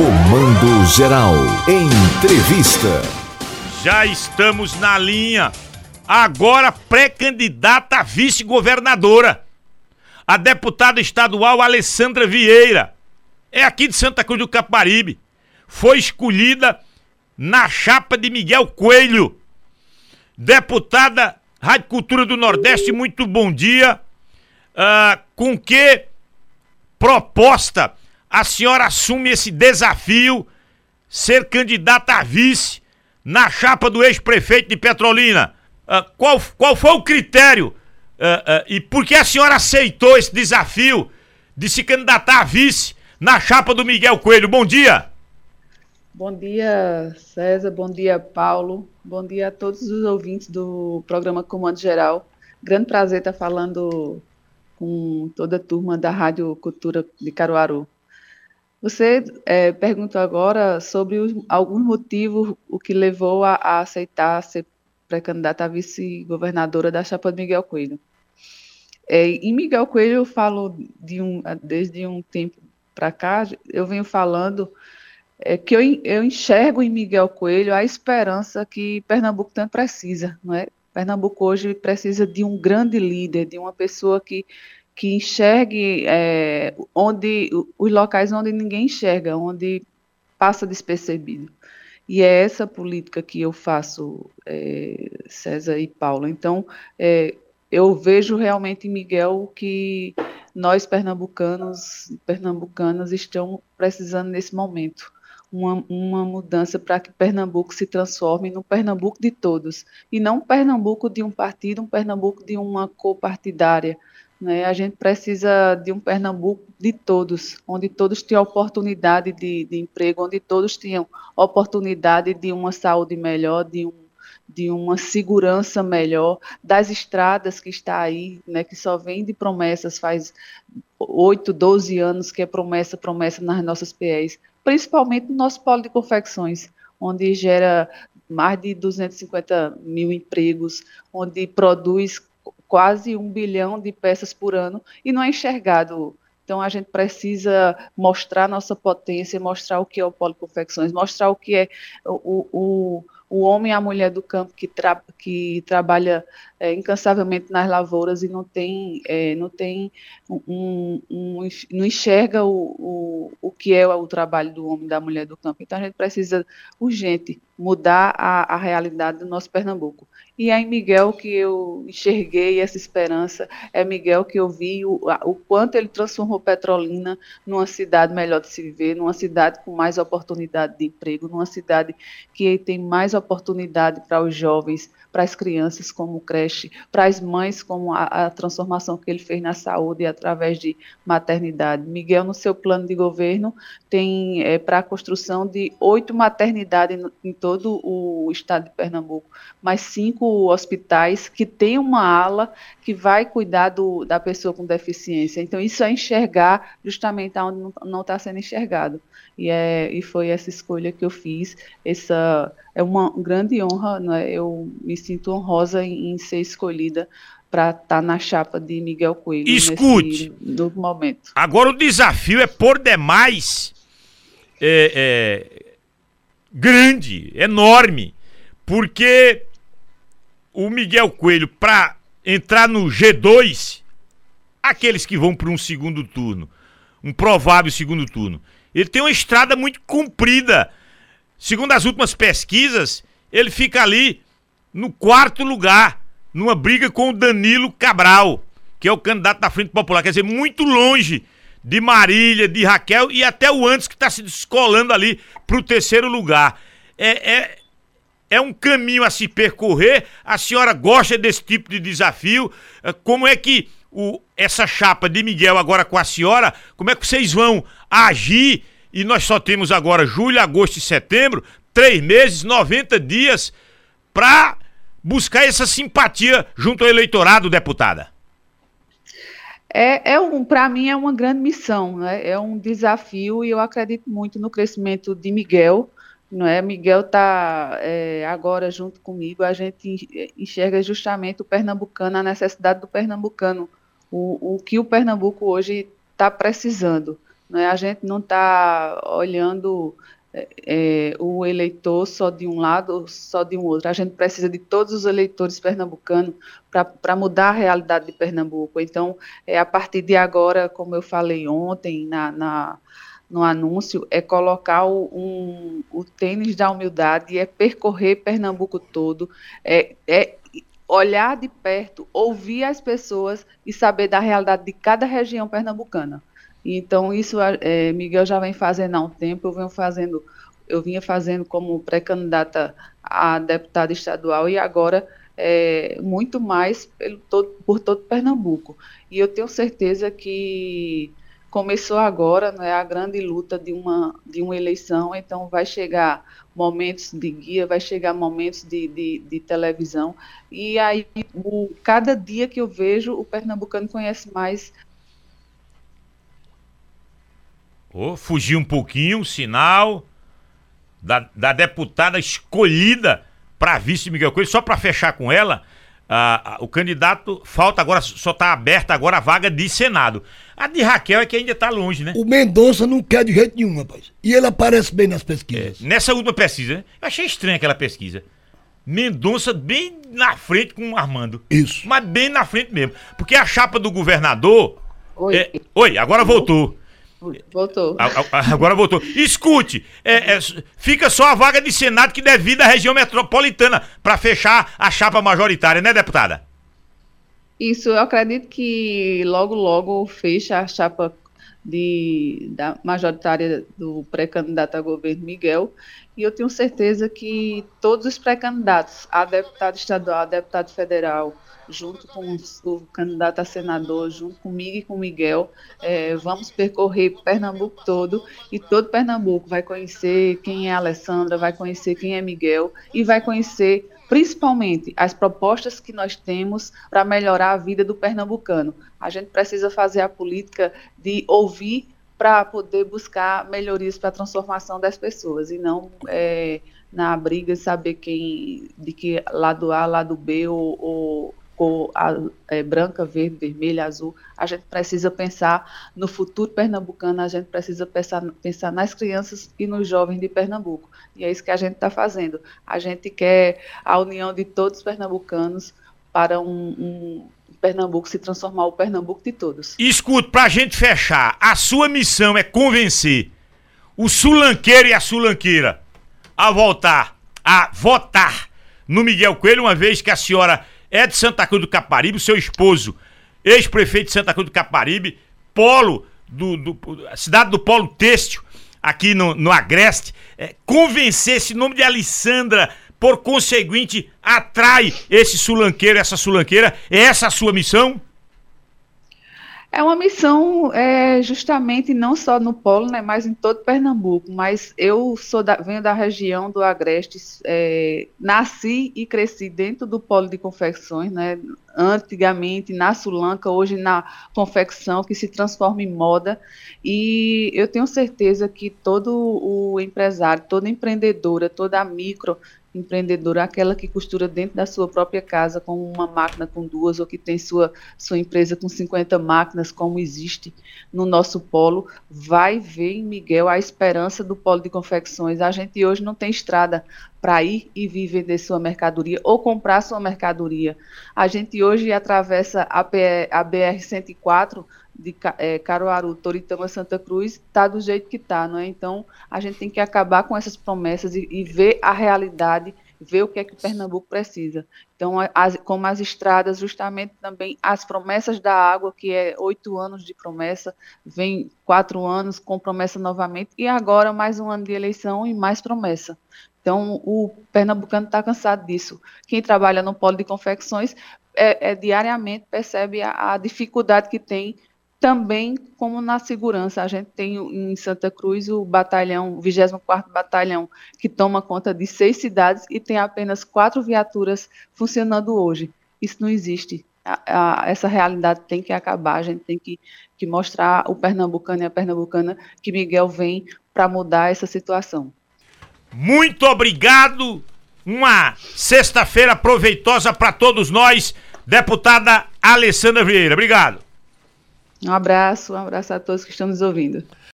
Comando Geral. Entrevista. Já estamos na linha. Agora pré-candidata a vice-governadora. A deputada estadual Alessandra Vieira. É aqui de Santa Cruz do Caparibe. Foi escolhida na chapa de Miguel Coelho. Deputada Rádio Cultura do Nordeste, muito bom dia. Uh, com que proposta a senhora assume esse desafio, ser candidata a vice na chapa do ex-prefeito de Petrolina? Uh, qual, qual foi o critério uh, uh, e por que a senhora aceitou esse desafio de se candidatar a vice na chapa do Miguel Coelho? Bom dia! Bom dia, César. Bom dia, Paulo. Bom dia a todos os ouvintes do programa Comando Geral. Grande prazer estar falando com toda a turma da Rádio Cultura de Caruaru. Você é, perguntou agora sobre os, alguns motivos o que levou a, a aceitar ser pré-candidata a vice-governadora da chapa de Miguel Coelho. É, em Miguel Coelho eu falo de um, desde um tempo para cá, eu venho falando é, que eu, eu enxergo em Miguel Coelho a esperança que Pernambuco tanto precisa, não é? Pernambuco hoje precisa de um grande líder, de uma pessoa que que enxergue é, onde os locais onde ninguém enxerga, onde passa despercebido. E é essa política que eu faço, é, César e Paula. Então, é, eu vejo realmente em Miguel que nós pernambucanos, pernambucanas, estamos precisando nesse momento uma, uma mudança para que Pernambuco se transforme no Pernambuco de todos e não um Pernambuco de um partido, um Pernambuco de uma cor partidária, né? A gente precisa de um Pernambuco de todos, onde todos tenham oportunidade de, de emprego, onde todos tenham oportunidade de uma saúde melhor, de um de uma segurança melhor, das estradas que está aí, né, que só vem de promessas, faz 8, 12 anos que é promessa, promessa nas nossas PEs, principalmente no nosso polo de confecções, onde gera mais de 250 mil empregos, onde produz quase um bilhão de peças por ano e não é enxergado. Então a gente precisa mostrar nossa potência, mostrar o que é o Policonfecções, mostrar o que é o, o, o homem e a mulher do campo que, tra que trabalha é, incansavelmente nas lavouras e não tem, é, não tem um, um, não enxerga o, o, o que é o trabalho do homem e da mulher do campo. Então a gente precisa urgente mudar a, a realidade do nosso Pernambuco. E é em Miguel que eu enxerguei essa esperança, é Miguel que eu vi o, o quanto ele transformou Petrolina numa cidade melhor de se viver, numa cidade com mais oportunidade de emprego, numa cidade que tem mais para os jovens, para as crianças como creche, para as mães como a, a, transformação que ele fez na saúde através de maternidade. Miguel, no seu plano de governo, tem é, para a construção de oito maternidades em todo o estado de Pernambuco, mais cinco hospitais que tem uma ala que vai cuidar do, da pessoa com deficiência. Então, isso é enxergar justamente onde não está sendo enxergado. E, é, e foi essa escolha que eu fiz. Essa é uma grande honra, né? eu me sinto honrosa em, em ser escolhida para estar tá na chapa de Miguel Coelho. Escute! no momento. Agora o desafio é por demais é, é, grande, enorme, porque o Miguel Coelho, para entrar no G2, aqueles que vão para um segundo turno, um provável segundo turno, ele tem uma estrada muito comprida. Segundo as últimas pesquisas, ele fica ali no quarto lugar, numa briga com o Danilo Cabral, que é o candidato da Frente Popular. Quer dizer, muito longe de Marília, de Raquel e até o antes que está se descolando ali para o terceiro lugar. É, é, é um caminho a se percorrer. A senhora gosta desse tipo de desafio? É, como é que o, essa chapa de Miguel agora com a senhora, como é que vocês vão agir? E nós só temos agora julho, agosto e setembro, três meses, 90 dias, para buscar essa simpatia junto ao eleitorado, deputada. É, é um, para mim é uma grande missão, né? é um desafio e eu acredito muito no crescimento de Miguel, não é? Miguel está é, agora junto comigo, a gente enxerga justamente o pernambucano, a necessidade do pernambucano, o, o que o Pernambuco hoje está precisando. Não é? A gente não está olhando é, é, o eleitor só de um lado ou só de um outro. A gente precisa de todos os eleitores pernambucanos para mudar a realidade de Pernambuco. Então, é, a partir de agora, como eu falei ontem na, na no anúncio, é colocar o, um, o tênis da humildade, é percorrer Pernambuco todo, é, é olhar de perto, ouvir as pessoas e saber da realidade de cada região pernambucana. Então, isso é, Miguel já vem fazendo há um tempo, eu venho fazendo, eu vinha fazendo como pré-candidata a deputada estadual e agora é, muito mais pelo todo, por todo Pernambuco. E eu tenho certeza que começou agora né, a grande luta de uma, de uma eleição, então vai chegar momentos de guia, vai chegar momentos de, de, de televisão, e aí o, cada dia que eu vejo, o pernambucano conhece mais Oh, fugiu um pouquinho o sinal da, da deputada escolhida para vice Miguel Coelho, só para fechar com ela. Ah, o candidato falta agora, só está aberta agora a vaga de Senado. A de Raquel é que ainda está longe, né? O Mendonça não quer de jeito nenhum, rapaz. E ele aparece bem nas pesquisas. É, nessa última pesquisa, né? Eu achei estranha aquela pesquisa. Mendonça bem na frente com o Armando. Isso. Mas bem na frente mesmo. Porque a chapa do governador. Oi, é... Oi agora voltou. Voltou. Agora voltou. Escute, é, é, fica só a vaga de Senado que devido à região metropolitana para fechar a chapa majoritária, né, deputada? Isso, eu acredito que logo, logo fecha a chapa de, da majoritária do pré-candidato a governo Miguel, e eu tenho certeza que todos os pré-candidatos, a deputado estadual, a deputado federal, junto com o candidato a senador, junto comigo e com Miguel, é, vamos percorrer Pernambuco todo e todo Pernambuco vai conhecer quem é Alessandra, vai conhecer quem é Miguel e vai conhecer principalmente as propostas que nós temos para melhorar a vida do pernambucano. A gente precisa fazer a política de ouvir para poder buscar melhorias para a transformação das pessoas e não é, na briga saber quem de que lado A, lado B ou, ou cor é, branca, verde, vermelha, azul. A gente precisa pensar no futuro pernambucano, a gente precisa pensar, pensar nas crianças e nos jovens de Pernambuco. E é isso que a gente está fazendo. A gente quer a união de todos os pernambucanos para um, um Pernambuco se transformar o Pernambuco de todos. Escuta, para a gente fechar, a sua missão é convencer o sulanqueiro e a sulanqueira a voltar, a votar no Miguel Coelho, uma vez que a senhora é de Santa Cruz do Caparibe, seu esposo, ex-prefeito de Santa Cruz do Caparibe, polo do, do cidade do Polo Têxtil, aqui no, no Agreste, é, convencer esse nome de Alessandra, por conseguinte, atrai esse sulanqueiro, essa sulanqueira, é essa a sua missão? É uma missão é, justamente não só no polo, né, mas em todo Pernambuco. Mas eu sou da, venho da região do Agreste, é, nasci e cresci dentro do polo de confecções, né, antigamente na Sulanca, hoje na confecção, que se transforma em moda. E eu tenho certeza que todo o empresário, toda empreendedora, toda micro empreendedora, aquela que costura dentro da sua própria casa com uma máquina com duas ou que tem sua, sua empresa com 50 máquinas, como existe no nosso polo, vai ver em Miguel a esperança do polo de confecções. A gente hoje não tem estrada para ir e vir vender sua mercadoria ou comprar sua mercadoria. A gente hoje atravessa a, a BR-104 de é, Caruaru, Toritama, Santa Cruz, está do jeito que está, não é? Então, a gente tem que acabar com essas promessas e, e ver a realidade, ver o que é que Pernambuco precisa. Então, as, como as estradas, justamente também as promessas da água, que é oito anos de promessa, vem quatro anos com promessa novamente, e agora mais um ano de eleição e mais promessa. Então, o pernambucano está cansado disso. Quem trabalha no polo de confecções é, é diariamente percebe a, a dificuldade que tem também como na segurança. A gente tem em Santa Cruz o batalhão, o 24º Batalhão, que toma conta de seis cidades e tem apenas quatro viaturas funcionando hoje. Isso não existe. A, a, essa realidade tem que acabar, a gente tem que, que mostrar o pernambucano e a pernambucana que Miguel vem para mudar essa situação. Muito obrigado. Uma sexta-feira proveitosa para todos nós, deputada Alessandra Vieira. Obrigado. Um abraço, um abraço a todos que estão nos ouvindo.